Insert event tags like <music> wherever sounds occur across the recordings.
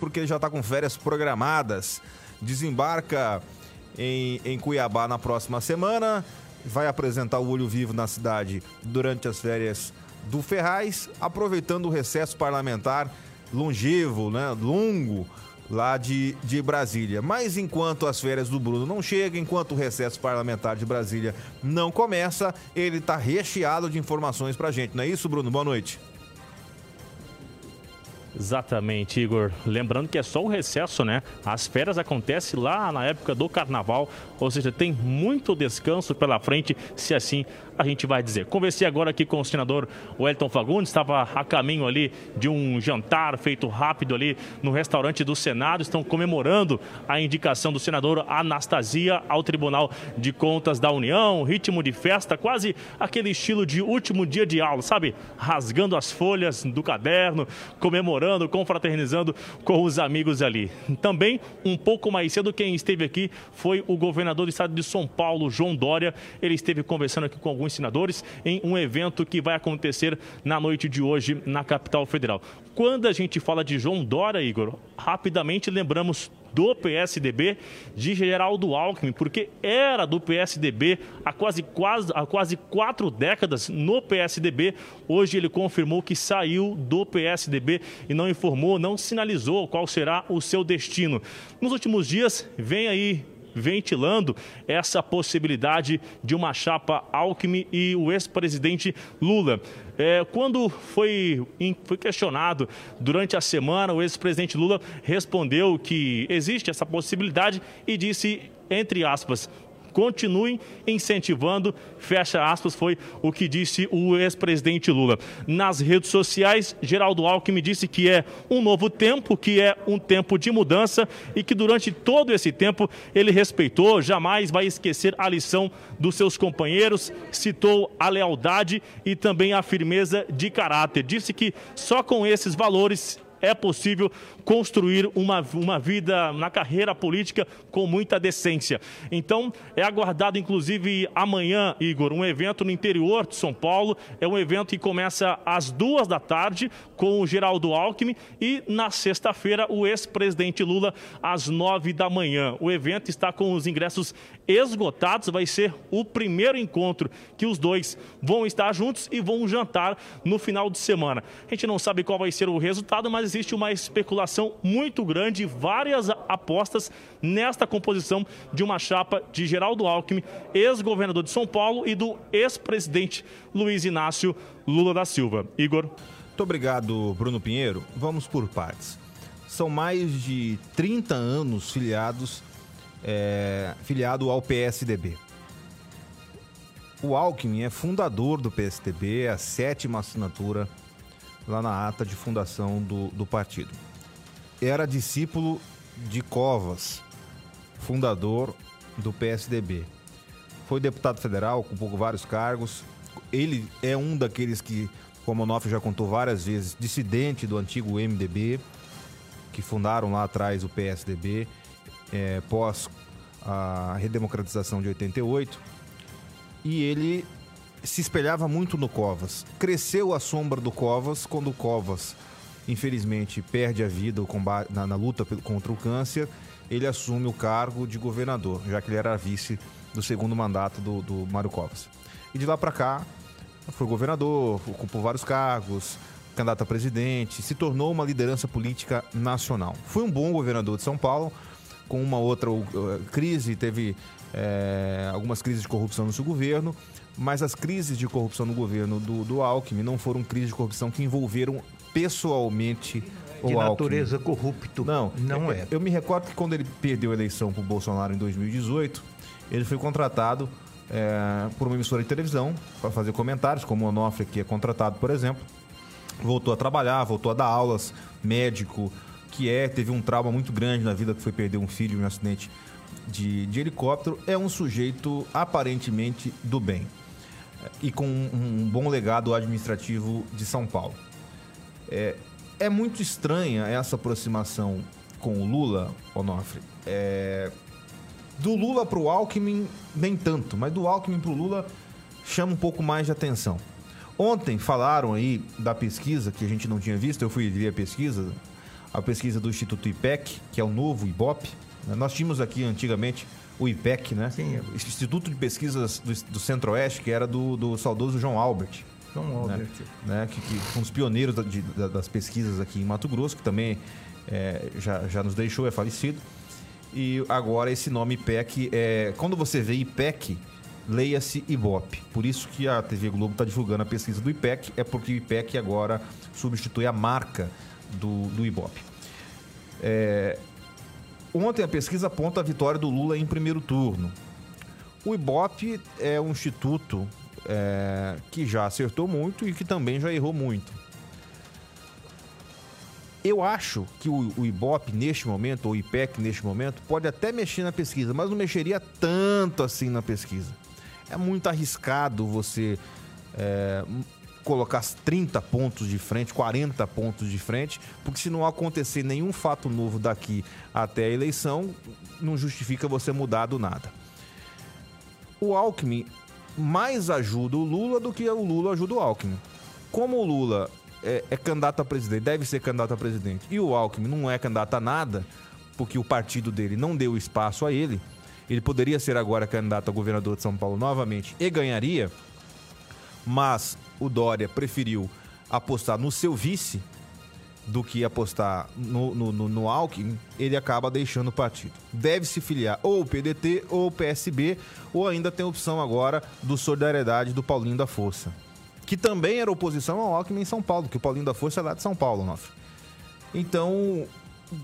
porque ele já está com férias programadas. Desembarca em, em Cuiabá na próxima semana, vai apresentar o Olho Vivo na cidade durante as férias do Ferraz, aproveitando o recesso parlamentar longevo, né, longo, lá de, de Brasília. Mas enquanto as férias do Bruno não chegam, enquanto o recesso parlamentar de Brasília não começa, ele está recheado de informações para gente. Não é isso, Bruno? Boa noite. Exatamente, Igor. Lembrando que é só o recesso, né? As férias acontecem lá na época do carnaval, ou seja, tem muito descanso pela frente, se assim a gente vai dizer. Conversei agora aqui com o senador Wellington Fagundes, estava a caminho ali de um jantar feito rápido ali no restaurante do Senado, estão comemorando a indicação do senador Anastasia ao Tribunal de Contas da União, ritmo de festa, quase aquele estilo de último dia de aula, sabe? Rasgando as folhas do caderno, comemorando, confraternizando com os amigos ali. Também, um pouco mais cedo, quem esteve aqui foi o governador do estado de São Paulo, João Dória. Ele esteve conversando aqui com alguns senadores em um evento que vai acontecer na noite de hoje na capital federal. Quando a gente fala de João Dória, Igor, rapidamente lembramos do PSDB de Geraldo Alckmin, porque era do PSDB há quase, quase, há quase quatro décadas no PSDB. Hoje ele confirmou que saiu do PSDB e não informou, não sinalizou qual será o seu destino. Nos últimos dias, vem aí ventilando essa possibilidade de uma chapa Alckmin e o ex-presidente Lula. É, quando foi, foi questionado durante a semana, o ex-presidente Lula respondeu que existe essa possibilidade e disse, entre aspas, continuem incentivando, fecha aspas, foi o que disse o ex-presidente Lula. Nas redes sociais, Geraldo Alckmin disse que é um novo tempo, que é um tempo de mudança e que durante todo esse tempo ele respeitou, jamais vai esquecer a lição dos seus companheiros, citou a lealdade e também a firmeza de caráter. Disse que só com esses valores é possível construir uma, uma vida na carreira política com muita decência. Então, é aguardado, inclusive, amanhã, Igor, um evento no interior de São Paulo. É um evento que começa às duas da tarde com o Geraldo Alckmin e na sexta-feira o ex-presidente Lula às nove da manhã. O evento está com os ingressos esgotados, vai ser o primeiro encontro que os dois vão estar juntos e vão jantar no final de semana. A gente não sabe qual vai ser o resultado, mas existe uma especulação muito grande, várias apostas nesta composição de uma chapa de Geraldo Alckmin, ex-governador de São Paulo, e do ex-presidente Luiz Inácio Lula da Silva. Igor. Muito obrigado, Bruno Pinheiro. Vamos por partes. São mais de 30 anos filiados, é, filiado ao PSDB. O Alckmin é fundador do PSDB, é a sétima assinatura lá na ata de fundação do, do partido. Era discípulo de Covas, fundador do PSDB. Foi deputado federal, ocupou vários cargos. Ele é um daqueles que, como o Onofre já contou várias vezes, dissidente do antigo MDB, que fundaram lá atrás o PSDB, é, pós a redemocratização de 88. E ele se espelhava muito no Covas. Cresceu a sombra do Covas quando o Covas, infelizmente, perde a vida na, luta contra o câncer. Ele assume o cargo de governador, já que ele era vice do segundo mandato do, do Mário Covas. E de lá para cá, foi governador, ocupou vários cargos, candidato a presidente, se tornou uma liderança política nacional. Foi um bom governador de São Paulo, com uma outra uh, crise, teve é, algumas crises de corrupção no seu governo, mas as crises de corrupção no governo do, do Alckmin não foram crises de corrupção que envolveram pessoalmente o de Alckmin. natureza corrupto. Não, não é. Eu me recordo que quando ele perdeu a eleição para o Bolsonaro em 2018, ele foi contratado é, por uma emissora de televisão para fazer comentários, como o Onofre, que é contratado, por exemplo. Voltou a trabalhar, voltou a dar aulas, médico, que é, teve um trauma muito grande na vida, que foi perder um filho em um acidente de, de helicóptero. É um sujeito aparentemente do bem e com um bom legado administrativo de São Paulo. É, é muito estranha essa aproximação com o Lula, Onofre. É, do Lula para o Alckmin, nem tanto, mas do Alckmin para o Lula chama um pouco mais de atenção. Ontem falaram aí da pesquisa que a gente não tinha visto, eu fui ver a pesquisa. a pesquisa do Instituto IPEC, que é o novo IBOP. Né? Nós tínhamos aqui antigamente o IPEC, né? Sim. é. Instituto de Pesquisas do, do Centro-Oeste, que era do, do saudoso João Albert. João né? Albert. né? Que, que foi um dos pioneiros da- de- da- das pesquisas aqui em Mato Grosso, que também é, já, já nos deixou, é falecido. E agora esse nome IPEC, é, quando você vê IPEC, leia-se IBOP. Por isso que a TV Globo está divulgando a pesquisa do IPEC, é porque o IPEC agora substitui a marca do, do IBOP. É, ontem a pesquisa aponta a vitória do Lula em primeiro turno. O IBOP é um instituto é, que já acertou muito e que também já errou muito. Eu acho que o, o Ibope, neste momento, ou o IPEC, neste momento, pode até mexer na pesquisa, mas não mexeria tanto assim na pesquisa. É muito arriscado você é, colocar 30 pontos de frente, 40 pontos de frente, porque se não acontecer nenhum fato novo daqui até a eleição, não justifica você mudar do nada. O Alckmin mais ajuda o Lula do que o Lula ajuda o Alckmin. Como o Lula é, é candidato a presidente, deve ser candidato a presidente, e o Alckmin não é candidato a nada, porque o partido dele não deu espaço a ele, ele poderia ser agora candidato a governador de São Paulo novamente e ganharia, mas o Dória preferiu apostar no seu vice do que apostar no, no, no, no Alckmin, ele acaba deixando o partido. Deve se filiar ou o PDT ou o PSB, ou ainda tem a opção agora do Solidariedade do Paulinho da Força, que também era oposição ao Alckmin em São Paulo, que o Paulinho da Força é lá de São Paulo, Nofre. Então,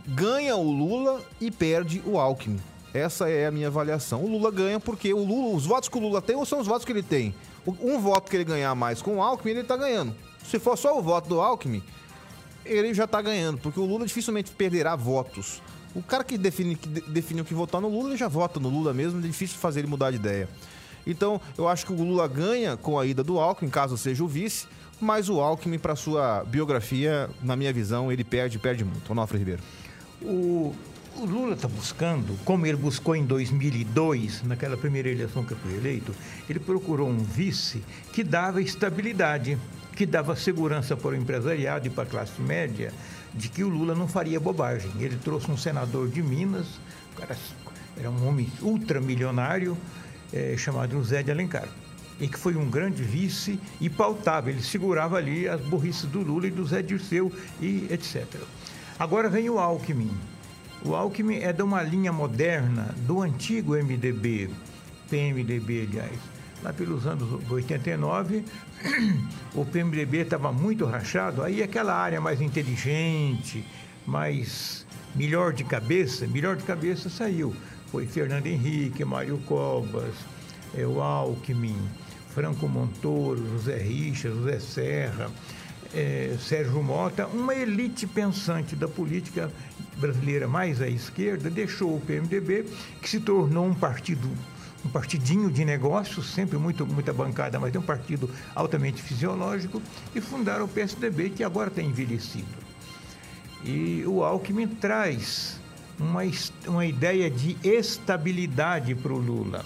ganha o Lula e perde o Alckmin. Essa é a minha avaliação. O Lula ganha porque o Lula, os votos que o Lula tem são os votos que ele tem. Um voto que ele ganhar mais com o Alckmin, ele tá ganhando. Se for só o voto do Alckmin, ele já tá ganhando, porque o Lula dificilmente perderá votos. O cara que, define, que de- definiu que votar no Lula, ele já vota no Lula mesmo, é difícil fazer ele mudar de ideia. Então, eu acho que o Lula ganha com a ida do Alckmin, caso seja o vice, mas o Alckmin, para sua biografia, na minha visão, ele perde, perde muito. Onofre Ribeiro. O, o Lula está buscando, como ele buscou em 2002, naquela primeira eleição que foi eleito, ele procurou um vice que dava estabilidade, que dava segurança para o empresariado e para a classe média, de que o Lula não faria bobagem. Ele trouxe um senador de Minas, era um homem ultramilionário, eh, chamado José de Alencar. E que foi um grande vice e pautava, ele segurava ali as burrices do Lula e do Zé Dirceu e etc. Agora vem o Alckmin. O Alckmin é de uma linha moderna do antigo MDB, PMDB, aliás. Lá pelos anos 89, <clears throat> o PMDB estava muito rachado, aí aquela área mais inteligente, mais melhor de cabeça, melhor de cabeça saiu. Foi Fernando Henrique, Mário Covas, é, o Alckmin, Franco Montoro, José Richa, José Serra, eh, Sérgio Mota, uma elite pensante da política brasileira mais à esquerda, deixou o PMDB, que se tornou um partido, um partidinho de negócios, sempre muito, muita bancada, mas é um partido altamente fisiológico, e fundaram o PSDB, que agora está envelhecido. E o Alckmin traz uma, uma ideia de estabilidade para o Lula.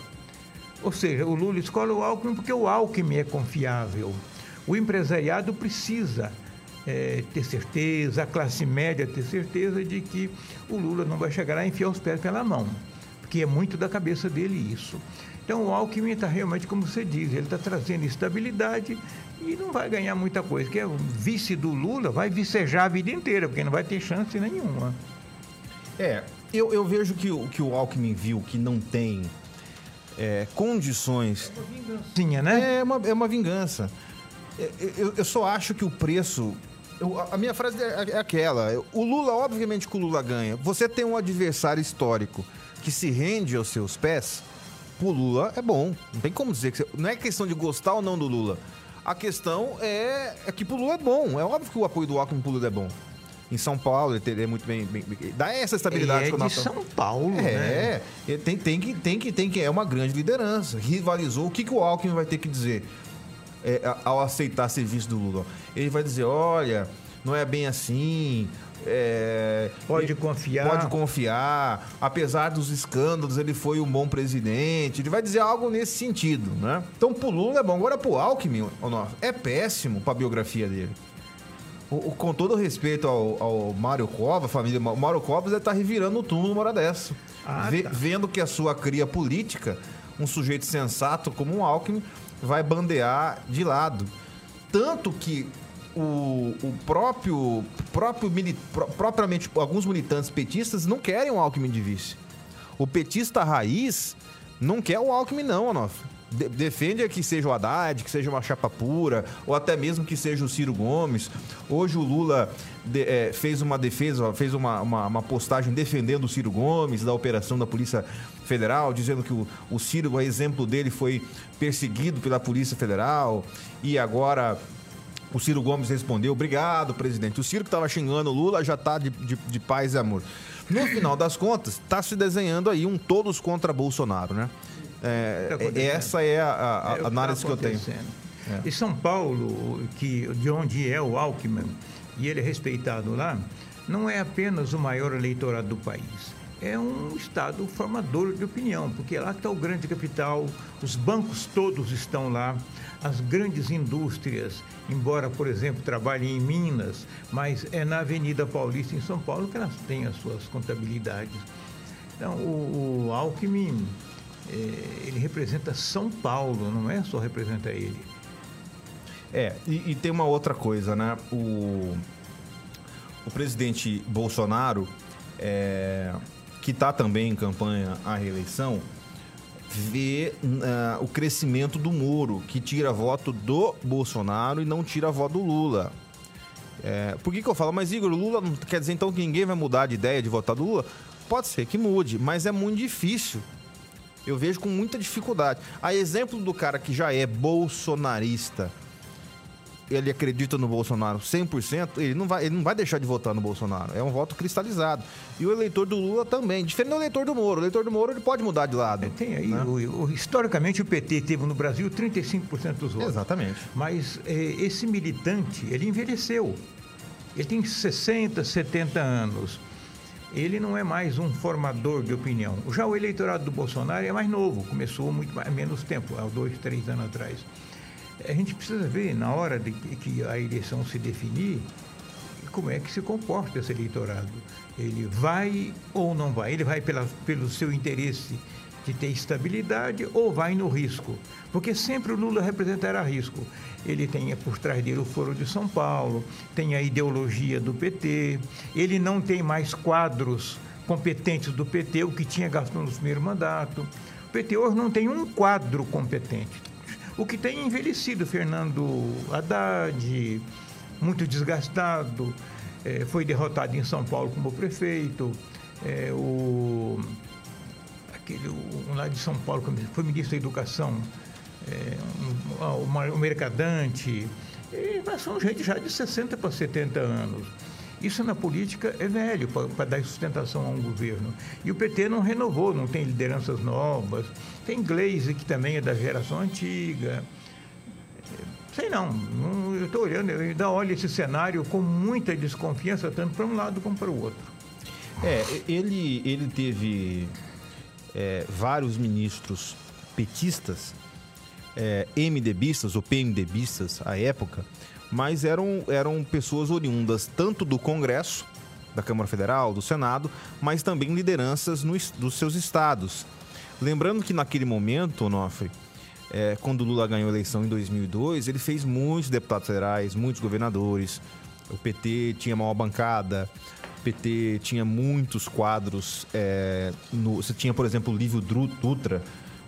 Ou seja, o Lula escolhe o Alckmin porque o Alckmin é confiável. O empresariado precisa eh, ter certeza, a classe média ter certeza de que o Lula não vai chegar lá e enfiar os pés pela mão, porque é muito da cabeça dele isso. Então o Alckmin está realmente, como você diz, ele está trazendo estabilidade e não vai ganhar muita coisa, porque o vice do Lula vai vicejar a vida inteira, porque não vai ter chance nenhuma. É, eu, eu vejo que, o- que o Alckmin viu que não tem é, condições Sim, né? É uma, é uma vingança. É, Eu, eu só acho que o preço. eu- a- minha frase é, é aquela. O Lula, obviamente que o Lula ganha. Você tem um adversário histórico que se rende aos seus pés. O Lula é bom. Não tem como dizer que. você- não é questão de gostar ou não do Lula. A questão é, é que pro Lula é bom. É óbvio que o apoio do Alckmin pro Lula é bom. Em São Paulo, ele teria muito bem. bem- bem- dá essa estabilidade é que o de São Paulo, né? é, tem, tem, que, tem, que, tem que. É uma grande liderança. Rivalizou. O que, que o Alckmin vai ter que dizer é, ao aceitar serviço do Lula? Ele vai dizer: olha, não é bem assim. é, Pode ele- confiar. Pode confiar. Apesar dos escândalos, ele foi um bom presidente. Ele vai dizer algo nesse sentido, né? Então, pro Lula é bom. Agora, pro Alckmin, é péssimo pra biografia dele. O, o, com todo respeito ao, ao Mário Covas, a família o Mário Covas deve estar tá revirando o túmulo uma hora dessa. Ah, tá. Vendo que a sua cria política, um sujeito sensato como um Alckmin, vai bandear de lado. Tanto que o, o próprio, próprio propriamente alguns militantes petistas não querem o Alckmin de vice. O petista raiz não quer o Alckmin, não, Onofre de, defende que seja o Haddad, que seja uma chapa pura, ou até mesmo que seja o Ciro Gomes. Hoje o Lula de, é, fez uma defesa, fez uma, uma, uma, postagem defendendo o Ciro Gomes, da operação da Polícia Federal, dizendo que o, o Ciro, a exemplo dele, foi perseguido pela Polícia Federal e agora. O Ciro Gomes respondeu: Obrigado, presidente. O Ciro que estava xingando o Lula já está de, de, de paz e amor. No final das contas, está se desenhando aí um todos contra Bolsonaro, né? É, tá essa é a, a, a é análise que, tá que eu tenho. É. E São Paulo, que, de onde é o Alckmin, e ele é respeitado lá, não é apenas o maior eleitorado do país. É um estado formador de opinião, porque lá está o grande capital, os bancos todos estão lá, as grandes indústrias, embora, por exemplo, trabalhem em Minas, mas é na Avenida Paulista, em São Paulo, que elas têm as suas contabilidades. Então, o, o Alckmin ele representa São Paulo, não é só representa ele. É, e, e tem uma outra coisa, né? O, o presidente Bolsonaro, é, que está também em campanha à reeleição, vê uh, o crescimento do Moro, que tira voto do Bolsonaro e não tira voto do Lula. É, por que, que eu falo? Mas Igor, Lula não quer dizer então que ninguém vai mudar de ideia de votar do Lula? Pode ser que mude, mas é muito difícil eu vejo com muita dificuldade. A exemplo do cara que já é bolsonarista, ele acredita no Bolsonaro 100%, ele não vai, ele não vai deixar de votar no Bolsonaro. É um voto cristalizado. E o eleitor do Lula também. Diferente do eleitor do Moro. O eleitor do Moro ele pode mudar de lado. É, tem aí, né? o, o, historicamente o PT teve no Brasil 35% dos votos. Exatamente. Mas é, esse militante, ele envelheceu. Ele tem 60, 70 anos ele não é mais um formador de opinião. Já o eleitorado do Bolsonaro é mais novo, começou muito mais, menos tempo, há dois, três anos atrás. A gente precisa ver, na hora de que a eleição se definir, como é que se comporta esse eleitorado. Ele vai ou não vai? Ele vai pela, pelo seu interesse de ter estabilidade ou vai no risco? Porque sempre o Lula representará risco. Ele tem por trás dele o Foro de São Paulo, tem a ideologia do PT, ele não tem mais quadros competentes do PT, o que tinha Gastão no primeiro mandato. O PT hoje não tem um quadro competente. O que tem envelhecido, Fernando Haddad, muito desgastado, é, foi derrotado em São Paulo como prefeito, é, o um lá de São Paulo, foi ministro da Educação, é, um, um, um mercadante, são gente já de 60 para 70 anos. Isso na política é velho para dar sustentação a um governo. E o PT não renovou, não tem lideranças novas. Tem Gleisi, que também é da geração antiga. Sei não, não eu estou olhando, eu ainda olho esse cenário com muita desconfiança, tanto para um lado como para o outro. É, ele, ele teve é, vários ministros petistas, é, MDBistas ou PMDBistas à época, mas eram, eram pessoas oriundas tanto do Congresso, da Câmara Federal, do Senado, mas também lideranças no, dos seus estados. Lembrando que naquele momento, Onofre, é, quando Lula ganhou a eleição em 2002, ele fez muitos deputados federais, muitos governadores. O PT tinha maior bancada, PT tinha muitos quadros. É, no, você tinha, por exemplo, o Livro Dutra,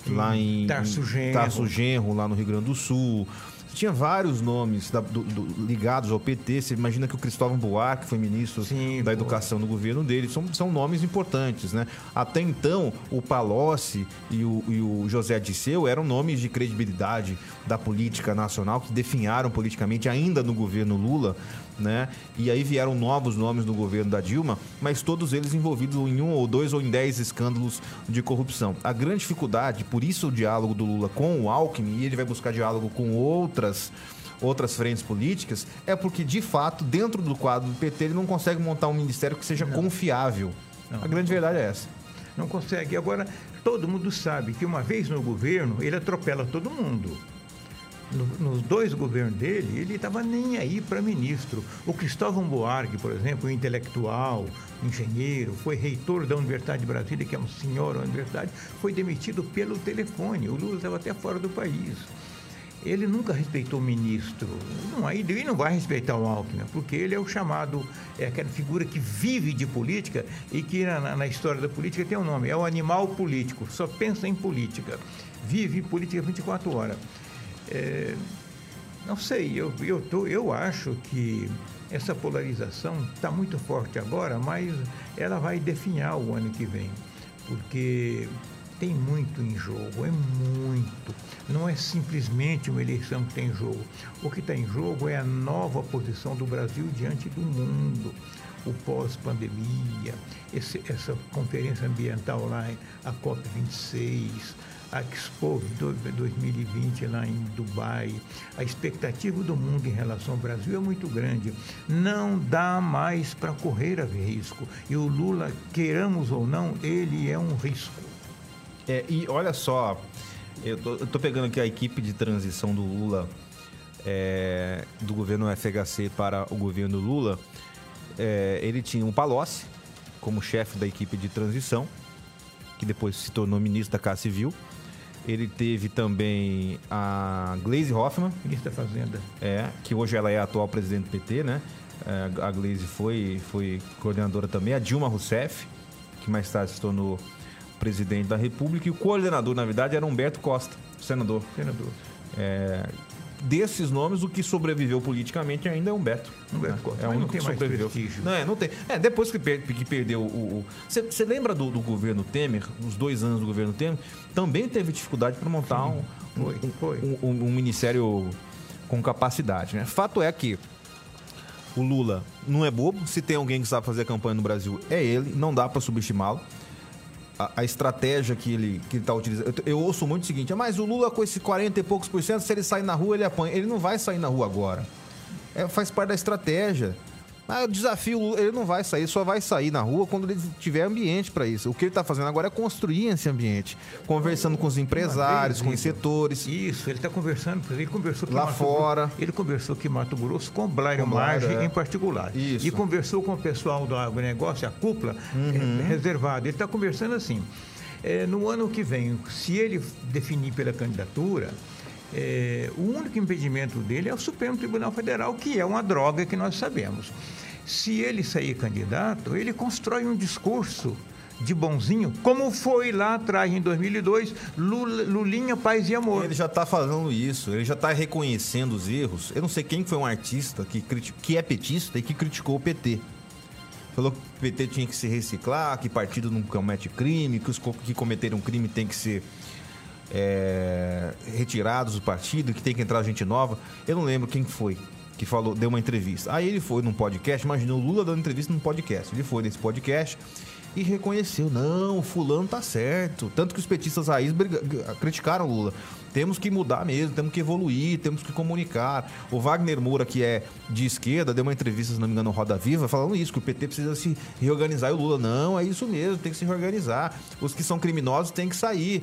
lá em Tarso Genro. Tarso Genro, lá no Rio Grande do Sul. Tinha vários nomes da, do, do, ligados ao PT. Você imagina que o Cristóvão Buarque foi ministro Sim, da Educação no governo dele. São, são nomes importantes, né? Até então, o Palocci e o, e o José Disseu eram nomes de credibilidade da política nacional que definharam politicamente ainda no governo Lula né? E aí vieram novos nomes no governo da Dilma, mas todos eles envolvidos em um ou dois ou em dez escândalos de corrupção. A grande dificuldade, por isso o diálogo do Lula com o Alckmin, e ele vai buscar diálogo com outras outras frentes políticas, é porque, de fato, dentro do quadro do PT, ele não consegue montar um ministério que seja não. confiável. Não, a grande verdade é essa. Não consegue. Agora, todo mundo sabe que uma vez no governo, ele atropela todo mundo. No, nos dois governos dele, ele estava nem aí para ministro. O Cristóvão Buarque, por exemplo, intelectual, engenheiro, foi reitor da Universidade de Brasília, que é um senhor da universidade, foi demitido pelo telefone. O Lula estava até fora do país. Ele nunca respeitou o ministro. Não, ele não vai respeitar o Alckmin, porque ele é o chamado, é aquela figura que vive de política e que na, na história da política tem um nome, é o animal político, só pensa em política. Vive política 24 horas. É, não sei, eu, eu, tô, eu acho que essa polarização está muito forte agora, mas ela vai definhar o ano que vem, porque tem muito em jogo, é muito. Não é simplesmente uma eleição que tem em jogo. O que está em jogo é a nova posição do Brasil diante do mundo. O pós-pandemia, essa conferência ambiental lá, a COP26, a Expo 2020 lá em Dubai. A expectativa do mundo em relação ao Brasil é muito grande. Não dá mais para correr a risco. E o Lula, queiramos ou não, ele é um risco. É, e olha só, eu tô, eu tô, pegando aqui a equipe de transição do Lula, é, do governo FHC para o governo Lula. É, ele tinha um Palocci como chefe da equipe de transição, que depois se tornou ministro da Casa Civil. Ele teve também a Glaze Hoffman. Ministra da Fazenda. É, que hoje ela é a atual presidente do PT, né? É, a Glaze foi, foi coordenadora também. A Dilma Rousseff, que mais tarde se tornou presidente da República, e o coordenador, na verdade, era Humberto Costa, senador. Senador. É, desses nomes, o que sobreviveu politicamente ainda é Humberto. Humberto né? Costa. É o único que sobreviveu. Prestígio. Não, é, não tem. É, depois que, per que perdeu o. Você lembra do, do, governo Temer, os dois anos do governo Temer? Também teve dificuldade para montar um, foi, um, foi. Um, um, um, ministério com capacidade. Né? Fato é que o Lula não é bobo. Se tem alguém que sabe fazer campanha no Brasil, é ele. Não dá para subestimá-lo a, estratégia que ele que está utilizando. Eu, eu, ouço muito o seguinte: mas o Lula com esse 40 e poucos por cento, se ele sair na rua, ele apanha. Ele não vai sair na rua agora. É, faz parte da estratégia. Ah, o desafio, ele não vai sair, só vai sair na rua quando ele tiver ambiente para isso. O que ele está fazendo agora é construir esse ambiente, conversando com os empresários, com os setores. Isso, ele está conversando, ele conversou lá Mato fora. Grosso, ele conversou aqui em Mato Grosso com Blair Marge é. em particular. Isso. E conversou com o pessoal do agronegócio, a cúpula, uhum. é, reservado. Ele está conversando assim. É, no ano que vem, se ele definir pela candidatura, é, o único impedimento dele é o Supremo Tribunal Federal, que é uma droga que nós sabemos. Se ele sair candidato, ele constrói um discurso de bonzinho, como foi lá atrás, em 2002, Lula, Lulinha, Paz e Amor. Ele já está falando isso, ele já está reconhecendo os erros. Eu não sei quem foi um artista que, que é petista e que criticou o PT. Falou que o PT tinha que se reciclar, que partido não comete crime, que os que cometeram crime têm que ser é, retirados do partido, que tem que entrar gente nova. Eu não lembro quem foi que falou, deu uma entrevista. Aí ele foi num podcast, imaginou o Lula dando entrevista num podcast. Ele foi nesse podcast e reconheceu, não, o fulano tá certo. Tanto que os petistas raiz criticaram o Lula. Temos que mudar mesmo, temos que evoluir, temos que comunicar. O Wagner Moura, que é de esquerda, deu uma entrevista, se não me engano, no Roda Viva, falando isso, que o PT precisa se reorganizar. E o Lula, não, é isso mesmo, tem que se reorganizar. Os que são criminosos têm que sair.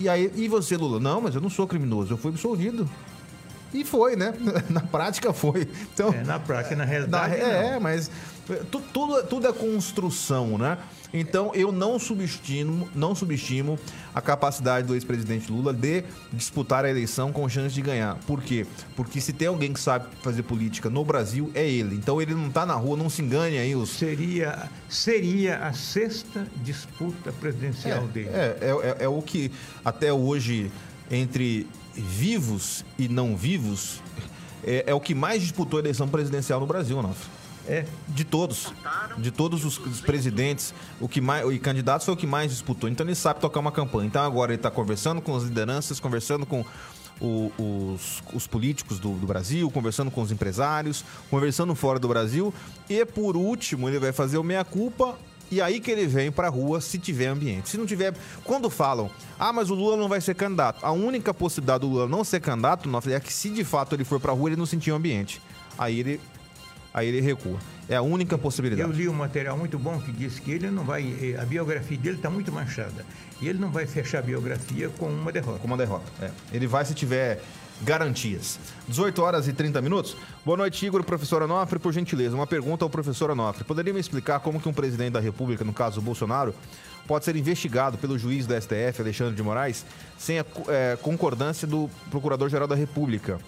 E aí, e você, Lula? Não, mas eu não sou criminoso, eu fui absolvido. E foi, né? <laughs> Na prática foi. Então, é, na prática, na realidade. Na, é, mas tudo, tudo, tudo é construção, né? Então eu não subestimo, não subestimo a capacidade do ex-presidente Lula de disputar a eleição com chance de ganhar. Por quê? Porque se tem alguém que sabe fazer política no Brasil, é ele. Então ele não está na rua, não se engane aí. Os... Seria, seria a sexta disputa presidencial é, dele. É, é, é, é o que até hoje, entre vivos e não vivos, é, é o que mais disputou a eleição presidencial no Brasil, Onofre. É. De todos. De todos os, presidentes, o que mais, e candidatos foi o que mais disputou. Então ele sabe tocar uma campanha. Então agora ele está conversando com as lideranças, conversando com o, os, os, políticos do, do, Brasil, conversando com os empresários, conversando fora do Brasil. E por último, ele vai fazer o meia-culpa. E aí que ele vem para a rua se tiver ambiente. Se não tiver. Quando falam, ah, mas o Lula não vai ser candidato. A única possibilidade do Lula não ser candidato é que se de fato ele for para a rua, ele não sentir o ambiente. Aí ele aí ele recua. É a única possibilidade. Eu li um material muito bom que diz que ele não vai. Eh, a biografia dele está muito manchada. E ele não vai fechar a biografia com uma derrota. Com uma derrota. É. Ele vai se tiver garantias. 18 horas e 30 minutos. Boa noite, Igor. Professor Onofre, por gentileza, uma pergunta ao professor Onofre. Poderia me explicar como que um presidente da República, no caso Bolsonaro, pode ser investigado pelo juiz do STF, Alexandre de Moraes, sem a é, concordância do Procurador-Geral da República?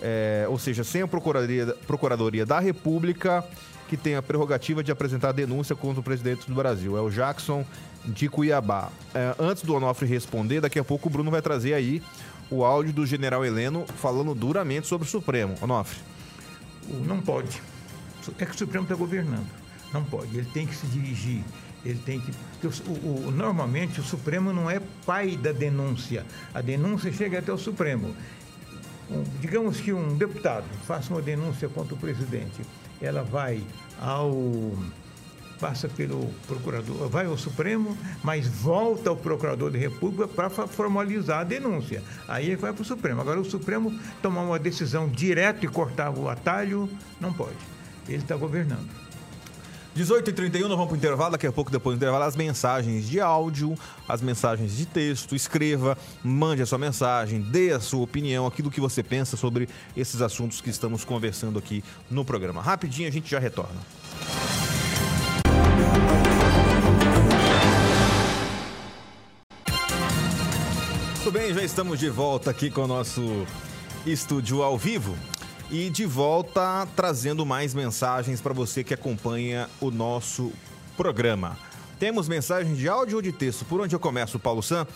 É, ou seja, sem a Procuradoria, Procuradoria da República, que tem a prerrogativa de apresentar denúncia contra o presidente do Brasil. É o Jackson de Cuiabá. É, antes do Onofre responder, daqui a pouco o Bruno vai trazer aí o áudio do general Heleno falando duramente sobre o Supremo. Onofre. Não pode. É que o Supremo está governando. Não pode. Ele tem que se dirigir. Ele tem que. O, o, normalmente o Supremo não é pai da denúncia. A denúncia chega até o Supremo. Um, digamos que um deputado faça uma denúncia contra o presidente. Ela vai ao passa pelo procurador, vai ao Supremo, mas volta ao procurador da República para formalizar a denúncia. Aí vai para o Supremo. Agora, o Supremo tomar uma decisão direta e cortar o atalho, não pode. Ele está governando. 18h31, nós vamos para o intervalo. Daqui a pouco, depois do intervalo, as mensagens de áudio, as mensagens de texto. Escreva, mande a sua mensagem, dê a sua opinião, aquilo que você pensa sobre esses assuntos que estamos conversando aqui no programa. Rapidinho, a gente já retorna. Muito bem, já estamos de volta aqui com o nosso estúdio ao vivo e de volta trazendo mais mensagens para você que acompanha o nosso programa. Temos mensagens de áudio ou de texto? Por onde eu começo, Paulo Sam?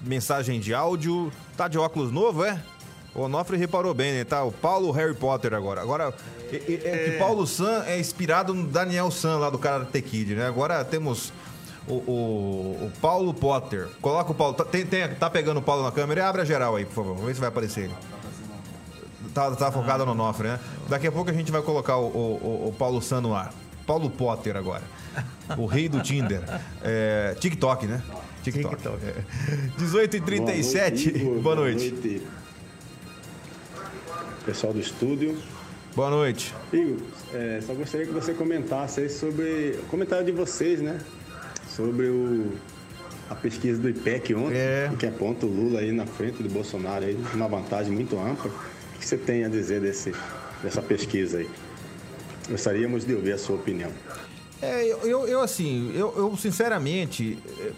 Mensagem de áudio. Tá de óculos novo, é? O Onofre reparou bem, né? Tá o Paulo Harry Potter agora. Agora, é, é, é que Paulo Sam é inspirado no Daniel Sam lá do Karate Kid, né? Agora temos o, o, o, Paulo Potter. Coloca o Paulo. Tá, tem, tem, tá pegando o Paulo na câmera e abre a geral aí, por favor. Vamos ver se vai aparecer. Tá, tá focado no Nofre, né? Daqui a pouco a gente vai colocar o, o, o Paulo San no ar. Paulo Potter agora. O rei do Tinder. É, TikTok, né? TikTok. TikTok. É. 18h37. Boa noite. Boa noite. Boa noite. Pessoal do estúdio. Boa noite. Igor, é, só gostaria que você comentasse sobre o comentário de vocês, né? sobre o, a pesquisa do IPEC ontem, é. que aponta o Lula aí na frente do Bolsonaro, aí, uma vantagem muito ampla. Que você tem a dizer desse, dessa pesquisa aí? Gostaríamos de ouvir a sua opinião. É, eu, eu assim, eu, eu sinceramente, é,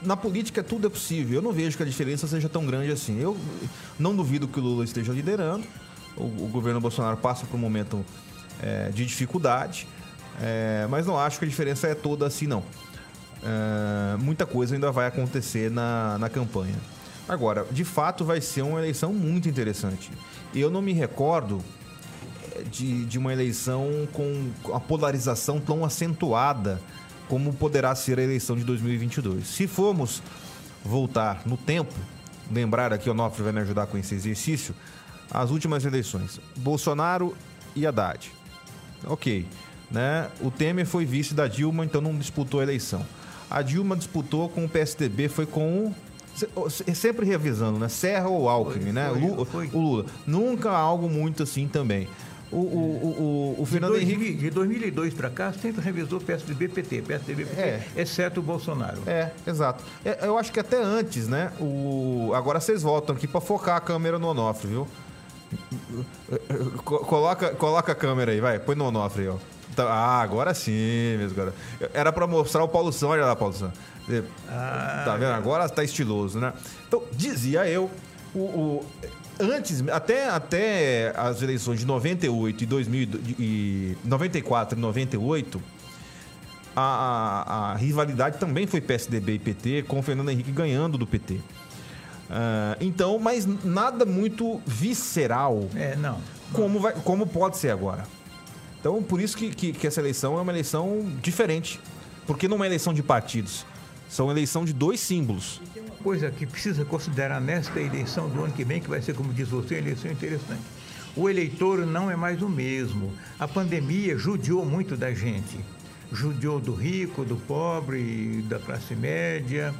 na política tudo é possível. Eu não vejo que a diferença seja tão grande assim. Eu não duvido que o Lula esteja liderando. O, o governo Bolsonaro passa por um momento é, de dificuldade, é, mas não acho que a diferença é toda assim, não. Uh, muita coisa ainda vai acontecer na, na campanha. Agora, de fato, vai ser uma eleição muito interessante. Eu não me recordo eh, de, de uma eleição com a polarização tão acentuada como poderá ser a eleição de 2022. Se formos voltar no tempo, lembrar aqui, o Onofre vai me ajudar com esse exercício, as últimas eleições, Bolsonaro e Haddad. Ok, né? O Temer foi vice da Dilma, então não disputou a eleição. A Dilma disputou com o PSDB, foi com sempre revisando, né? Serra ou Alckmin, foi, né? Foi, Lula, foi. O Lula. Nunca algo muito assim também. O, o, o, o Fernando de dois, Henrique. De 2002 para cá, sempre revisou PSDB PT, PSDB PT, é. exceto o Bolsonaro. É, exato. É, eu acho que até antes, né? O... Agora vocês voltam aqui para focar a câmera no Onofre, viu? Coloca, coloca a câmera aí, vai. Põe no Onofre aí, ó. Tá, ah, agora sim, mesmo, cara. Era pra mostrar o Paulo São, olha lá, Paulo São. Ah, tá vendo? Agora tá estiloso, né? Então, dizia eu, o, o, antes, até, até as eleições de 98 e 2000 e 94 e 98, a, a, a rivalidade também foi PSDB e PT, com o Fernando Henrique ganhando do PT. Uh, ah, então, mas nada muito visceral. É, não. Como, vai, como pode ser agora. Então, por isso que, que, que essa eleição é uma eleição diferente. Porque não é eleição de partidos. São eleição de dois símbolos. Tem uma coisa que precisa considerar nesta eleição do ano que vem, que vai ser, como diz você, uma eleição interessante. O eleitor não é mais o mesmo. A pandemia judiou muito da gente. Judiou do rico, do pobre, da classe média.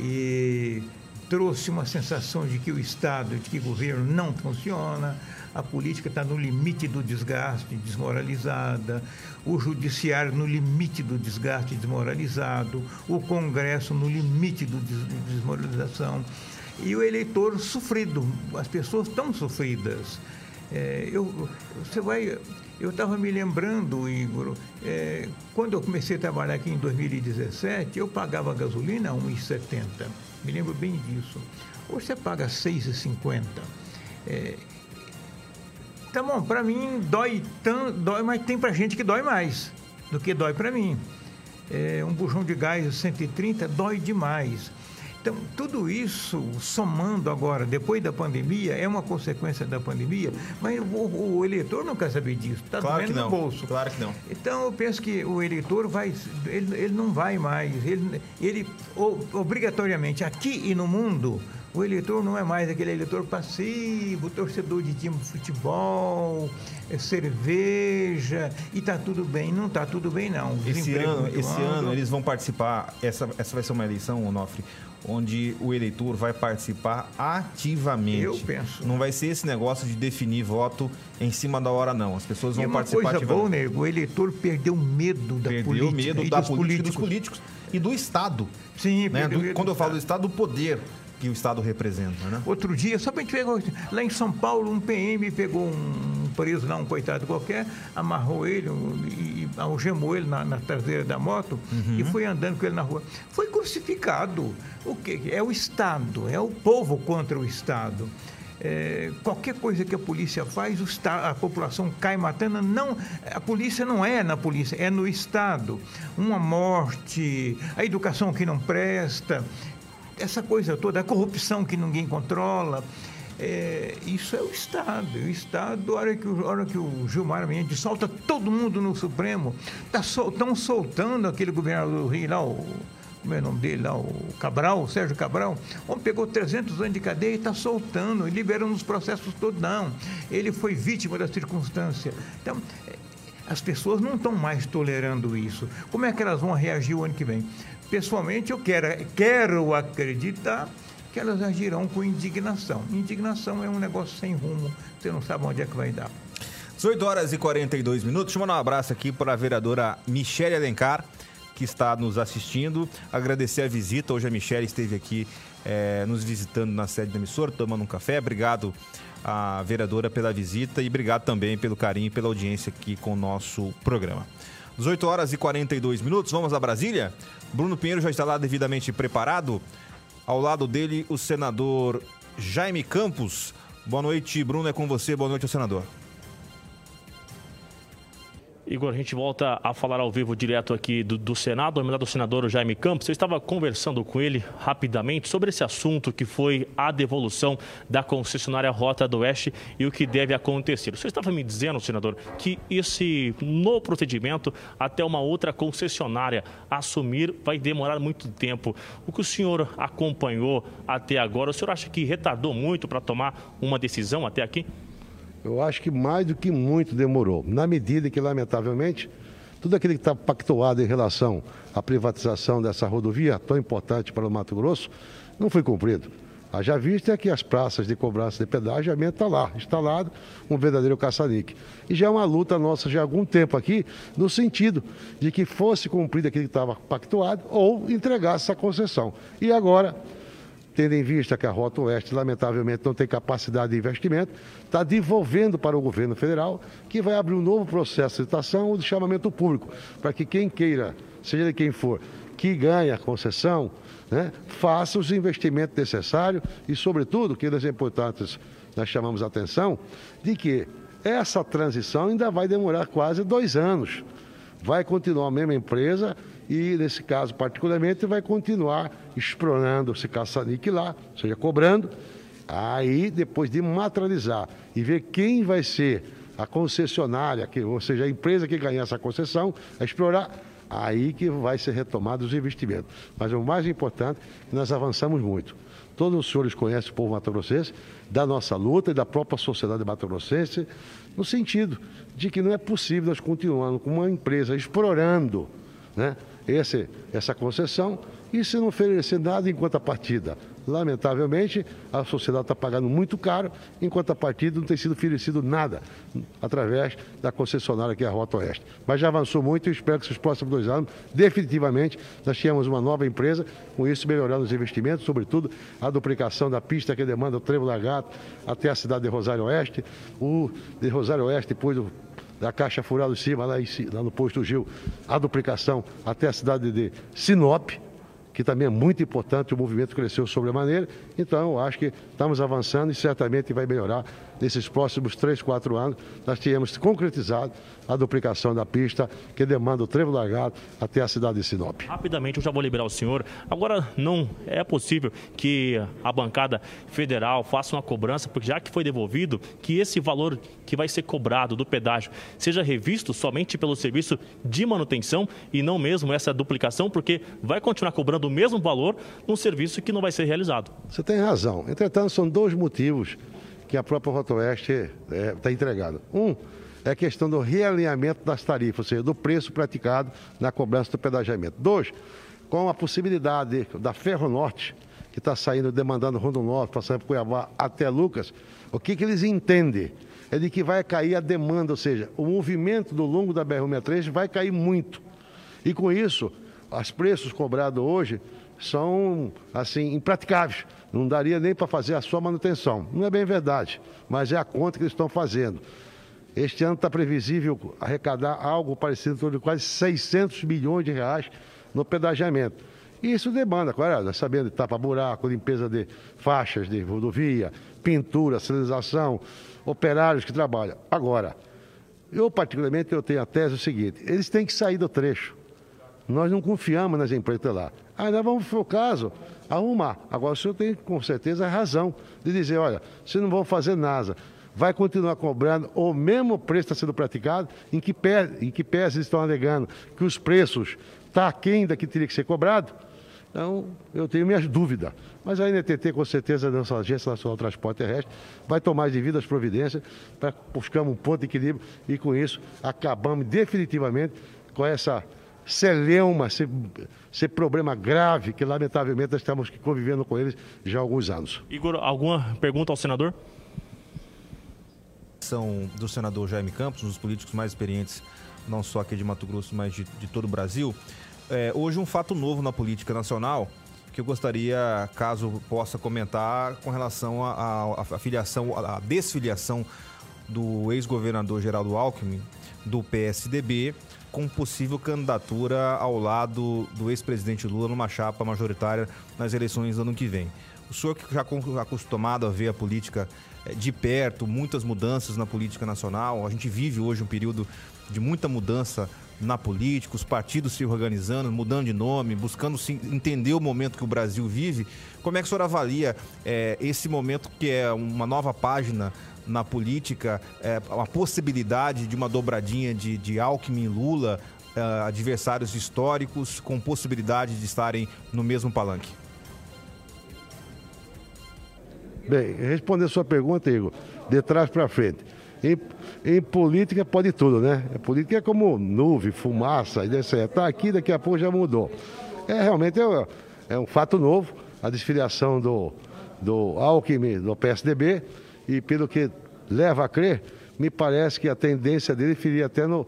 E trouxe uma sensação de que o Estado, de que o governo não funciona a política está no limite do desgaste, desmoralizada, o judiciário no limite do desgaste, desmoralizado, o Congresso no limite do des desmoralização. e o eleitor sofrido, as pessoas estão sofridas. É, eu, você vai, eu estava me lembrando, Igor, é, quando eu comecei a trabalhar aqui em 2017, eu pagava gasolina a 1,70. Me lembro bem disso. Hoje você paga 6,50. É, tá bom, para mim dói tanto, dói, mas tem para gente que dói mais do que dói para mim. É, um bujão de gás 130 dói demais. Então, tudo isso somando agora, depois da pandemia, é uma consequência da pandemia, mas o, o eleitor não quer saber disso, está claro doendo no bolso. Claro que não. Então, eu penso que o eleitor vai, ele, ele não vai mais, ele, ele obrigatoriamente, aqui e no mundo, o eleitor não é mais aquele eleitor passivo, torcedor de time de futebol, é cerveja e tá tudo bem. Não tá tudo bem, não. Esse ano, esse ano eles vão participar, essa, essa vai ser uma eleição, Onofre, onde o eleitor vai participar ativamente. Eu penso. Não vai ser esse negócio de definir voto em cima da hora, não. As pessoas vão e uma participar coisa ativamente. boa, nego, o eleitor perdeu medo da Perdeu política. medo e da dos política e dos políticos. políticos e do Estado. Sim, né? perdeu Do- medo quando eu falo do Estado. Estado, do poder que o Estado representa, né? Outro dia, só pra gente ver, lá em São Paulo, um PM pegou um preso lá, um coitado qualquer, amarrou ele e algemou ele na, na traseira da moto e foi andando com ele na rua. Foi crucificado. O que? É o Estado, é o povo contra o Estado. É, qualquer coisa que a polícia faz, a população cai matando. Não, a polícia não é na polícia, é no Estado. Uma morte, a educação que não presta, essa coisa toda, a corrupção que ninguém controla. é, isso é o Estado. O Estado, a hora que hora que o Gilmar Mendes solta todo mundo no Supremo, estão tá sol, soltando aquele governador do Rio lá, o, como é o nome dele lá, o Cabral, o Sérgio Cabral, homem pegou 300 anos de cadeia e está soltando, liberando os processos todos. Não, ele foi vítima da circunstância. Então, é, as pessoas não estão mais tolerando isso. Como é que elas vão reagir o ano que vem? Pessoalmente, eu quero, quero acreditar que elas agirão com indignação. Indignação é um negócio sem rumo, você não sabe onde é que vai dar. 18 horas e 42 minutos. Deixa eu mandar um abraço aqui para a vereadora Michele Alencar, que está nos assistindo. Agradecer a visita. Hoje a Michele esteve aqui eh, nos visitando na sede da emissora, tomando um café. Obrigado à vereadora pela visita e obrigado também pelo carinho e pela audiência aqui com o nosso programa. 18 horas e 42 minutos. Vamos a Brasília. Bruno Pinheiro já está lá devidamente preparado. Ao lado dele, o senador Jaime Campos. Boa noite, Bruno. É com você. Boa noite, senador. Igor, a gente volta a falar ao vivo direto aqui do, do Senado, o do senador Jaime Campos. Eu estava conversando com ele rapidamente sobre esse assunto que foi a devolução da concessionária Rota do Oeste e o que deve acontecer. O senhor estava me dizendo, senador, que esse no procedimento até uma outra concessionária assumir vai demorar muito tempo. O que o senhor acompanhou até agora, o senhor acha que retardou muito para tomar uma decisão até aqui? Eu acho que mais do que muito demorou. Na medida que, lamentavelmente, tudo aquilo que está pactuado em relação à privatização dessa rodovia tão importante para o Mato Grosso não foi cumprido. Haja vista é que as praças de cobrança de pedagiamento está lá, instalado um verdadeiro caça-níquel. E já é uma luta nossa já há algum tempo aqui, no sentido de que fosse cumprido aquilo que estava pactuado ou entregasse essa concessão. E agora, tendo em vista que a Rota Oeste, lamentavelmente, não tem capacidade de investimento, está devolvendo para o governo federal, que vai abrir um novo processo de licitação ou de chamamento público, para que quem queira, seja de quem for, que ganhe a concessão, né, faça os investimentos necessários e, sobretudo, que das importantes nós chamamos a atenção, de que essa transição ainda vai demorar quase dois anos. Vai continuar a mesma empresa e, nesse caso particularmente, vai continuar explorando esse caça-níquel lá, ou seja, cobrando. Aí, depois de materializar e ver quem vai ser a concessionária, que, ou seja, a empresa que ganhar essa concessão, a explorar, aí que vai ser retomado os investimentos. Mas o mais importante, é que nós avançamos muito. Todos os senhores conhecem o povo mato-grossense, da nossa luta e da própria sociedade mato-grossense, no sentido de que não é possível nós continuarmos com uma empresa explorando né, esse, essa concessão e se não oferecer nada em contrapartida. Lamentavelmente, a sociedade está pagando muito caro, enquanto a partida não tem sido oferecido nada através da concessionária que é a Rota Oeste. Mas já avançou muito e espero que nos próximos dois anos, definitivamente, nós tenhamos uma nova empresa, com isso melhorando os investimentos, sobretudo a duplicação da pista que demanda o Trevo Lagarto até a cidade de Rosário Oeste, o de Rosário Oeste, depois do da Caixa Furada de Cima, lá, em, lá no posto Gil, a duplicação até a cidade de Sinop, que também é muito importante, o movimento cresceu sobremaneira. Então, eu acho que estamos avançando e certamente vai melhorar nesses próximos 3, 4 anos. Nós tínhamos concretizado a duplicação da pista que demanda o Trevo Largado até a cidade de Sinop. Rapidamente, eu já vou liberar o senhor. Agora, não é possível que a bancada federal faça uma cobrança, porque já que foi devolvido, que esse valor que vai ser cobrado do pedágio seja revisto somente pelo serviço de manutenção e não mesmo essa duplicação, porque vai continuar cobrando o mesmo valor num serviço que não vai ser realizado. Você tem razão. Entretanto, são dois motivos que a própria Rota Oeste está é, tá entregando. Um, é a questão do realinhamento das tarifas, ou seja, do preço praticado na cobrança do pedagiamento. Dois, com a possibilidade da Ferro Norte, que está saindo demandando Rondo Norte, passando por Cuiabá até Lucas, o que, que eles entendem? É de que vai cair a demanda, ou seja, o movimento do longo da BR-163 vai cair muito. E com isso, os preços cobrados hoje são, assim, impraticáveis. Não daria nem para fazer a sua manutenção. Não é bem verdade, mas é a conta que eles estão fazendo. Este ano está previsível arrecadar algo parecido de quase 600 milhões de reais no pedagiamento. E isso demanda, claro, sabendo de tapa-buraco, limpeza de faixas de rodovia, pintura, sinalização, operários que trabalham. Agora, eu particularmente eu tenho a tese seguinte, eles têm que sair do trecho. Nós não confiamos nas empresas lá. Nós vamos, o caso, arrumar. Agora o senhor tem com certeza razão de dizer, olha, se não vão fazer nada, vai continuar cobrando o mesmo preço está sendo praticado, em que pé, em que pé eles estão alegando que os preços estão tá aquém da que teria que ser cobrado. Então, eu tenho minhas dúvidas. Mas a NTT, com certeza, a nossa Agência Nacional de Transporte Terrestre, vai tomar as devidas providências para buscar um ponto de equilíbrio e, com isso, acabamos definitivamente com essa celeuma, esse, esse problema grave que, lamentavelmente, nós estamos convivendo com eles já há alguns anos. Igor, alguma pergunta ao senador? são do senador Jaime Campos, um dos políticos mais experientes, não só aqui de Mato Grosso, mas de, de todo o Brasil. É, hoje, um fato novo na política nacional que eu gostaria, caso possa comentar, com relação à filiação, à desfiliação do ex-governador Geraldo Alckmin do PSDB com possível candidatura ao lado do ex-presidente Lula numa chapa majoritária nas eleições do ano que vem. O senhor que já acostumado a ver a política eh, de perto, muitas mudanças na política nacional, a gente vive hoje um período de muita mudança na política, os partidos se organizando, mudando de nome, buscando entender o momento que o Brasil vive. Como é que o senhor avalia é, esse momento que é uma nova página na política, é, a possibilidade de uma dobradinha de, de Alckmin e Lula, é, adversários históricos, com possibilidade de estarem no mesmo palanque? Bem, responder sua pergunta, Igor, de trás para frente. Em, em, política pode tudo, né? A política é como nuvem, fumaça, etc. Tá aqui, daqui a pouco já mudou. É realmente é, é um fato novo, a desfiliação do, do Alckmin, do PSDB, e pelo que leva a crer, me parece que a tendência dele firia até no,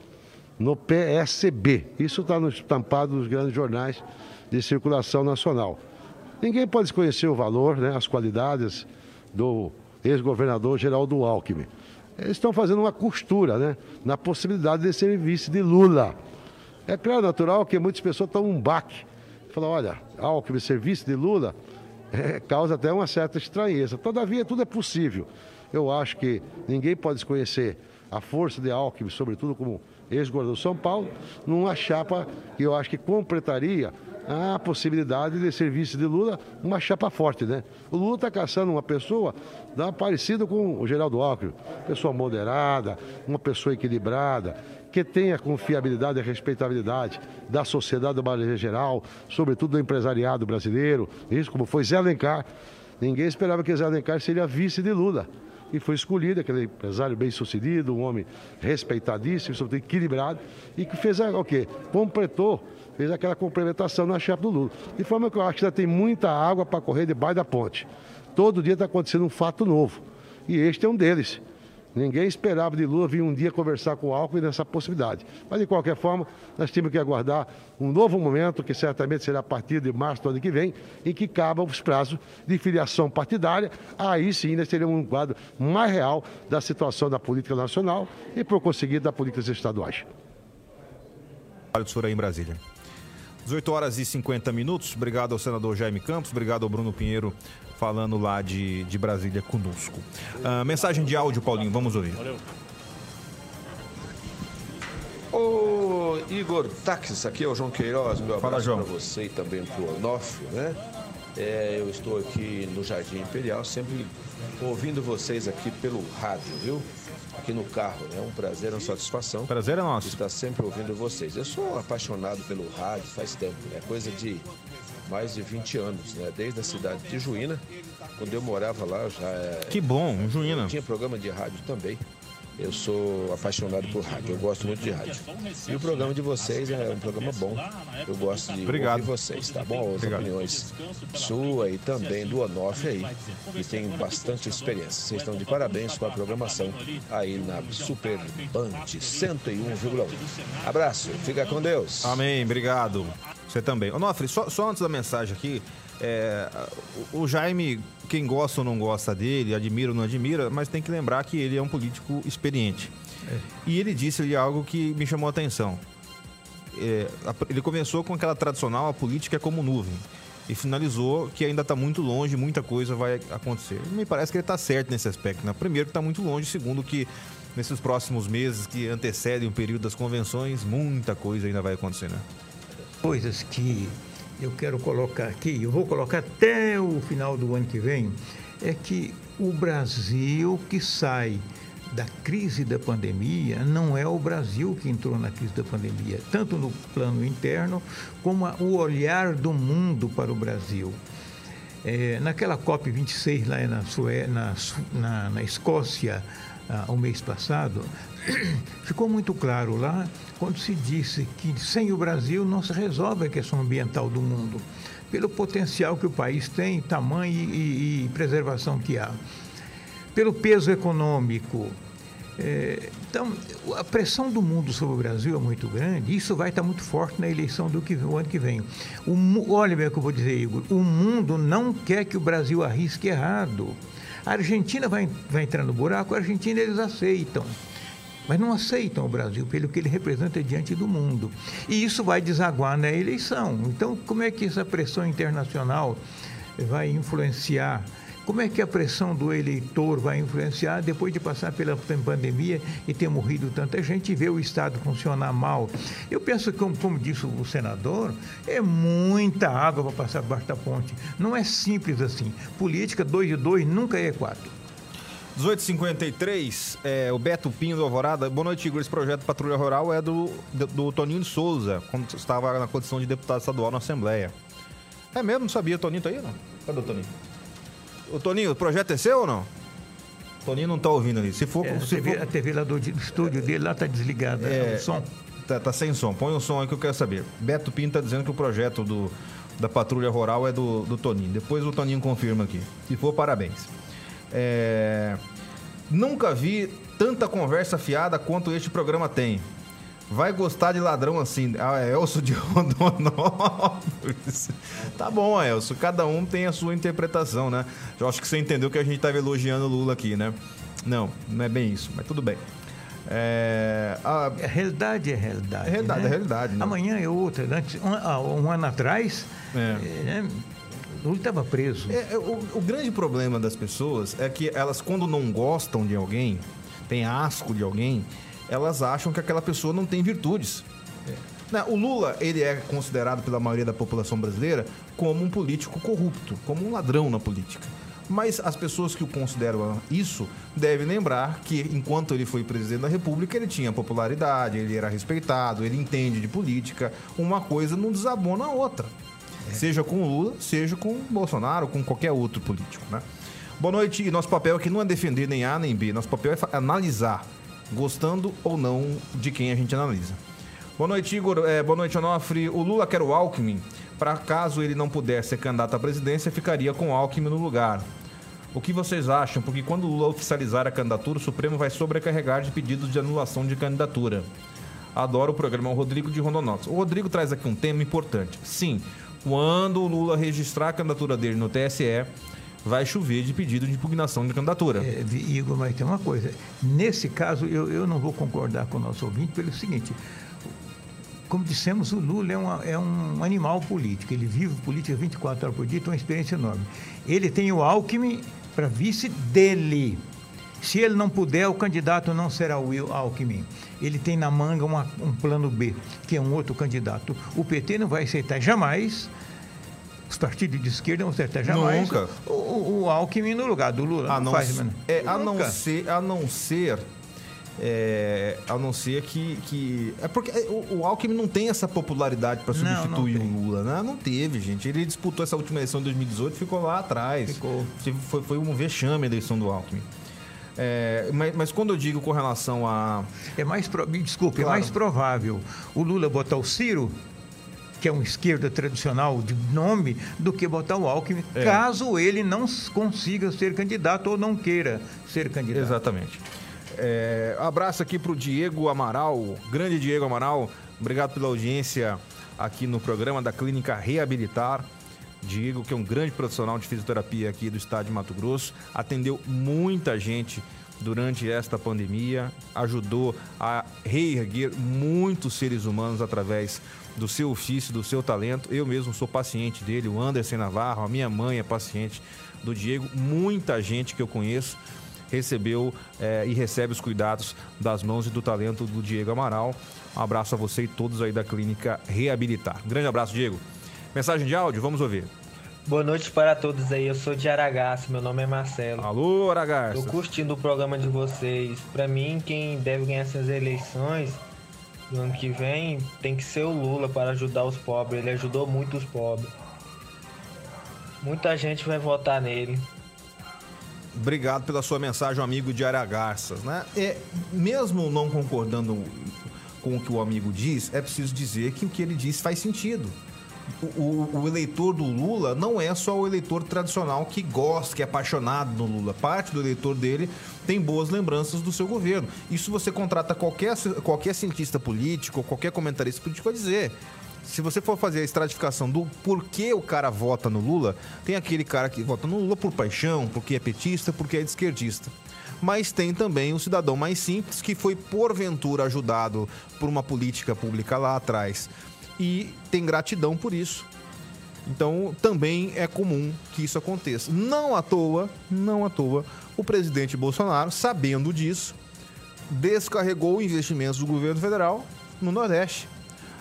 no PSB. Isso está estampado nos grandes jornais de circulação nacional. Ninguém pode desconhecer o valor, né, as qualidades, do ex-governador Geraldo Alckmin. Eles estão fazendo uma costura né, na possibilidade de ser vice de Lula. É claro, natural que muitas pessoas estão um baque. Falam, olha, Alckmin ser vice de Lula é, causa até uma certa estranheza. Todavia, tudo é possível. Eu acho que ninguém pode desconhecer a força de Alckmin, sobretudo como ex-governador de São Paulo, numa chapa que eu acho que completaria a possibilidade de ser vice de Lula uma chapa forte, né? O Lula está caçando uma pessoa da, parecida com o Geraldo Alckmin, pessoa moderada, uma pessoa equilibrada, que tenha confiabilidade e respeitabilidade da sociedade do Brasil geral, sobretudo do empresariado brasileiro, isso como foi Zé Alencar. Ninguém esperava que Zé Alencar seria vice de Lula e foi escolhido, aquele empresário bem sucedido, um homem respeitadíssimo, sobretudo equilibrado, e que fez o quê? Completou fez aquela complementação na chefe do Lula. De forma que eu acho que ainda tem muita água para correr debaixo da ponte. Todo dia está acontecendo um fato novo. E este é um deles. Ninguém esperava de Lula vir um dia conversar com o Alckmin nessa possibilidade. Mas, de qualquer forma, nós temos que aguardar um novo momento, que certamente será a partir de março do ano que vem, em que cabam os prazos de filiação partidária. Aí sim, nós teremos um quadro mais real da situação da política nacional e, por conseguir, da políticas estaduais. Olha o senhor aí em Brasília. 18 horas e 50 minutos. Obrigado ao senador Jaime Campos, obrigado ao Bruno Pinheiro falando lá de, de Brasília conosco. Uh, mensagem de áudio, Paulinho, vamos ouvir. Valeu. Ô Igor Táxis, aqui é o João Queiroz, meu abraço para você e também para o Onofre, né? É, eu estou aqui no Jardim Imperial, sempre ouvindo vocês aqui pelo rádio, viu? Aqui no carro, é né? um prazer, uma satisfação. Prazer é nosso. Estar sempre ouvindo vocês. Eu sou apaixonado pelo rádio faz tempo, é coisa de mais de 20 anos, né? Desde a cidade de Juína, quando eu morava lá, já. É, que bom, Juína. Tinha programa de rádio também. Eu sou apaixonado por rádio, eu gosto muito de rádio. E o programa de vocês é um programa bom. Eu gosto de Obrigado. vocês, tá bom? As Obrigado. opiniões sua e também do Onofre aí, que tem bastante experiência. Vocês estão de parabéns com a programação aí na Super Band 101,1. Abraço, fica com Deus. Amém, obrigado. Você também. Onofre, só, só antes da mensagem aqui, é, o Jaime, quem gosta ou não gosta dele, admira ou não admira, mas tem que lembrar que ele é um político experiente. É. E ele disse ali algo que me chamou a atenção. É, ele começou com aquela tradicional, a política é como nuvem. E finalizou que ainda está muito longe, muita coisa vai acontecer. Me parece que ele está certo nesse aspecto. Né? Primeiro, que está muito longe. Segundo, que nesses próximos meses que antecedem o período das convenções, muita coisa ainda vai acontecer. Né? Coisas que eu quero colocar aqui, eu vou colocar até o final do ano que vem, é que o Brasil que sai da crise da pandemia não é o Brasil que entrou na crise da pandemia, tanto no plano interno como o olhar do mundo para o Brasil. É, naquela COP26 lá na, Sué, na, na, na Escócia, ah, o mês passado, <clears throat> ficou muito claro lá quando se disse que sem o Brasil não se resolve a questão ambiental do mundo, pelo potencial que o país tem, tamanho e, e, preservação que há, pelo peso econômico. É, então, a pressão do mundo sobre o Brasil é muito grande, isso vai estar muito forte na eleição do, que, ano que vem. O, olha bem o que eu vou dizer, Igor: o mundo não quer que o Brasil arrisque errado. A Argentina vai, vai entrar no buraco, a Argentina eles aceitam mas não aceitam o Brasil pelo que ele representa diante do mundo. E isso vai desaguar na eleição. Então, como é que essa pressão internacional vai influenciar? Como é que a pressão do eleitor vai influenciar depois de passar pela pandemia e ter morrido tanta gente e ver o Estado funcionar mal? Eu penso que, como, como disse o senador, é muita água para passar debaixo da ponte. Não é simples assim. Política 2 de 2 nunca é 4. 1853, é, o Beto Pinho do Alvorada. Boa noite, Igor. Esse projeto Patrulha Rural é do, do, do Toninho de Souza, quando estava na condição de deputado estadual na Assembleia. É mesmo? Não sabia. Toninho tá aí não? Cadê o Toninho? O Toninho, o projeto é seu ou não? O Toninho não tá ouvindo ali. Se for. É, se a, TV, for... a TV lá do, do estúdio dele lá tá desligada. É, o som. Tá, tá, sem som. Põe o som aí que eu quero saber. Beto Pinho tá dizendo que o projeto do, da Patrulha Rural é do, do Toninho. Depois o Toninho confirma aqui. Se for, parabéns. É... Nunca vi tanta conversa fiada quanto este programa tem. Vai gostar de ladrão assim. Ah, é Elcio de <laughs> Rondonópolis. tá bom, Elcio. Cada um tem a sua interpretação, né? Eu acho que você entendeu que a gente estava elogiando o Lula aqui, né? Não, não é bem isso, mas tudo bem. É, a... a realidade é realidade. É realidade, né? é realidade. Né? Amanhã é outra. Antes, um, ah, um ano atrás, é. É, né? Lula estava preso. É, é, o, o, grande problema das pessoas é que elas, quando não gostam de alguém, têm asco de alguém, elas acham que aquela pessoa não tem virtudes. É. O Lula, ele é considerado pela maioria da população brasileira como um político corrupto, como um ladrão na política. Mas as pessoas que o consideram isso devem lembrar que, enquanto ele foi presidente da República, ele tinha popularidade, ele era respeitado, ele entende de política. Uma coisa não desabona a outra. É. Seja com o Lula, seja com o Bolsonaro, com qualquer outro político, né? Boa noite. E nosso papel aqui não é defender nem A nem B. Nosso papel é analisar, gostando ou não de quem a gente analisa. Boa noite, Igor. É, boa noite, Onofre. O Lula quer o Alckmin. Para caso ele não pudesse ser candidato à presidência, ficaria com o Alckmin no lugar. O que vocês acham? Porque quando o Lula oficializar a candidatura, o Supremo vai sobrecarregar de pedidos de anulação de candidatura. Adoro o programa o Rodrigo de Rondonópolis. O Rodrigo traz aqui um tema importante. Sim, quando o Lula registrar a candidatura dele no TSE, vai chover de pedido de impugnação de candidatura. É, Igor, mas tem uma coisa. Nesse caso, eu, eu não vou concordar com o nosso ouvinte pelo seguinte. Como dissemos, o Lula é, uma, é um animal político. Ele vive política 24 horas por dia, tem uma experiência enorme. Ele tem o Alckmin para vice dele. Se ele não puder, o candidato não será o Will Alckmin. Ele tem na manga uma, um plano B, que é um outro candidato. O PT não vai aceitar jamais os partidos de esquerda não aceitar jamais Nunca. O, o, Alckmin no lugar do Lula. A não, faz, é, a não ser, a não ser é, a não ser que, que. É porque o, o Alckmin não tem essa popularidade para substituir não, não o Lula, né? Não teve, gente. Ele disputou essa última eleição de 2018 e ficou lá atrás. Ficou. Foi, foi um vexame a eleição do Alckmin. É, mas, mas, quando eu digo com relação a. É mais. Pro... Desculpe, claro. é mais provável o Lula botar o Ciro que é uma esquerda tradicional de nome, do que botar o Alckmin, é. caso ele não consiga ser candidato ou não queira ser candidato. Exatamente. É, abraço aqui para o Diego Amaral, grande Diego Amaral, obrigado pela audiência aqui no programa da Clínica Reabilitar. Diego, que é um grande profissional de fisioterapia aqui do estado de Mato Grosso, atendeu muita gente durante esta pandemia, ajudou a reerguer muitos seres humanos através do seu ofício, do seu talento. Eu mesmo sou paciente dele, o Anderson Navarro, a minha mãe é paciente do Diego. Muita gente que eu conheço recebeu é, e recebe os cuidados das mãos e do talento do Diego Amaral. Um abraço a você e todos aí da Clínica Reabilitar. grande abraço, Diego. Mensagem de áudio, vamos ouvir. Boa noite para todos aí, eu sou de Aragaça, meu nome é Marcelo. Alô, Aragaça. Tô curtindo o programa de vocês. Para mim, quem deve ganhar essas eleições no ano que vem tem que ser o Lula para ajudar os pobres. Ele ajudou muito os pobres. Muita gente vai votar nele. Obrigado pela sua mensagem, amigo de Aragarças. Né? É, mesmo não concordando com o que o amigo diz, é preciso dizer que o que ele diz faz sentido o, o, eleitor do Lula não é só o eleitor tradicional que gosta, que é apaixonado no Lula. Parte do eleitor dele tem boas lembranças do seu governo. Isso você contrata qualquer, qualquer cientista político, qualquer comentarista político a dizer. Se você for fazer a estratificação do porquê o cara vota no Lula, tem aquele cara que vota no Lula por paixão, porque é petista, porque é esquerdista mas tem também o cidadão mais simples que foi porventura ajudado por uma política pública lá atrás e tem gratidão por isso. Então, também é comum que isso aconteça. Não à toa, não à toa, o presidente Bolsonaro, sabendo disso, descarregou investimentos do governo federal no Nordeste.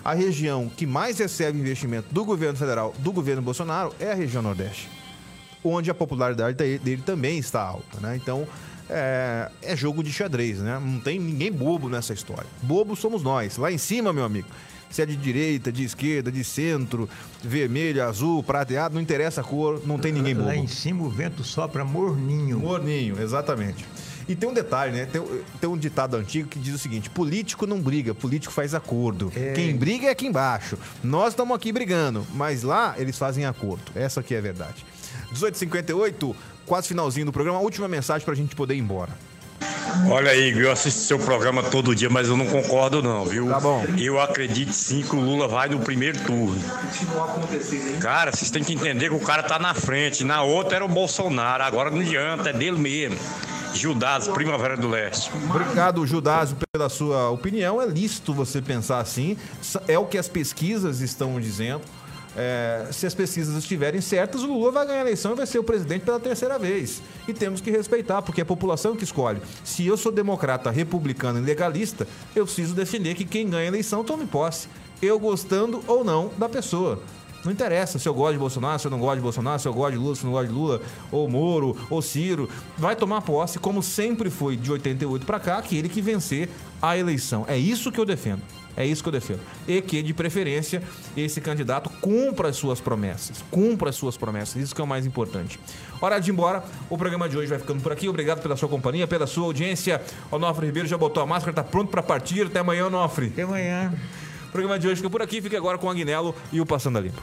A região que mais recebe investimento do governo federal, do governo Bolsonaro, é a região Nordeste, onde a popularidade dele também está alta, né? Então, é, é jogo de xadrez, né? Não tem ninguém bobo nessa história. Bobo somos nós. Lá em cima, meu amigo se é de direita, de esquerda, de centro, vermelho, azul, prateado, não interessa a cor, não tem ninguém bobo. Lá em cima o vento sopra morninho. Morninho, exatamente. E tem um detalhe, né? Tem, tem, um ditado antigo que diz o seguinte: político não briga, político faz acordo. É... Quem briga é aqui embaixo. Nós estamos aqui brigando, mas lá eles fazem acordo. Essa aqui é a verdade. 18h58, quase finalzinho do programa, a última mensagem para a gente poder ir embora. Olha aí, eu assisto seu programa todo dia, mas eu não concordo não, viu? Tá bom. Eu acredito sim que o Lula vai no primeiro turno. Cara, vocês têm que entender que o cara tá na frente. Na outra era o Bolsonaro, agora não adianta, é dele mesmo. Judas, Primavera do Leste. Obrigado, Judas, pela sua opinião. É lícito você pensar assim. É o que as pesquisas estão dizendo. É, se as pesquisas estiverem certas, o Lula vai ganhar a eleição e vai ser o presidente pela terceira vez. E temos que respeitar, porque é a população que escolhe. Se eu sou democrata, republicano e legalista, eu preciso defender que quem ganha a eleição tome posse. Eu gostando ou não da pessoa. Não interessa se eu gosto de Bolsonaro, se eu não gosto de Bolsonaro, se eu gosto de Lula, se eu não gosto de Lula, ou Moro, ou Ciro. Vai tomar posse, como sempre foi de 88 para cá, aquele que vencer a eleição. É isso que eu defendo. É isso que eu defendo. E que, de preferência, esse candidato cumpra as suas promessas. Cumpra as suas promessas. Isso que é o mais importante. Hora de ir embora. O programa de hoje vai ficando por aqui. Obrigado pela sua companhia, pela sua audiência. O Onofre Ribeiro já botou a máscara, está pronto para partir. Até amanhã, Onofre. Até amanhã. O programa de hoje fica por aqui. Fique agora com o Agnello e o Passando a Limpo.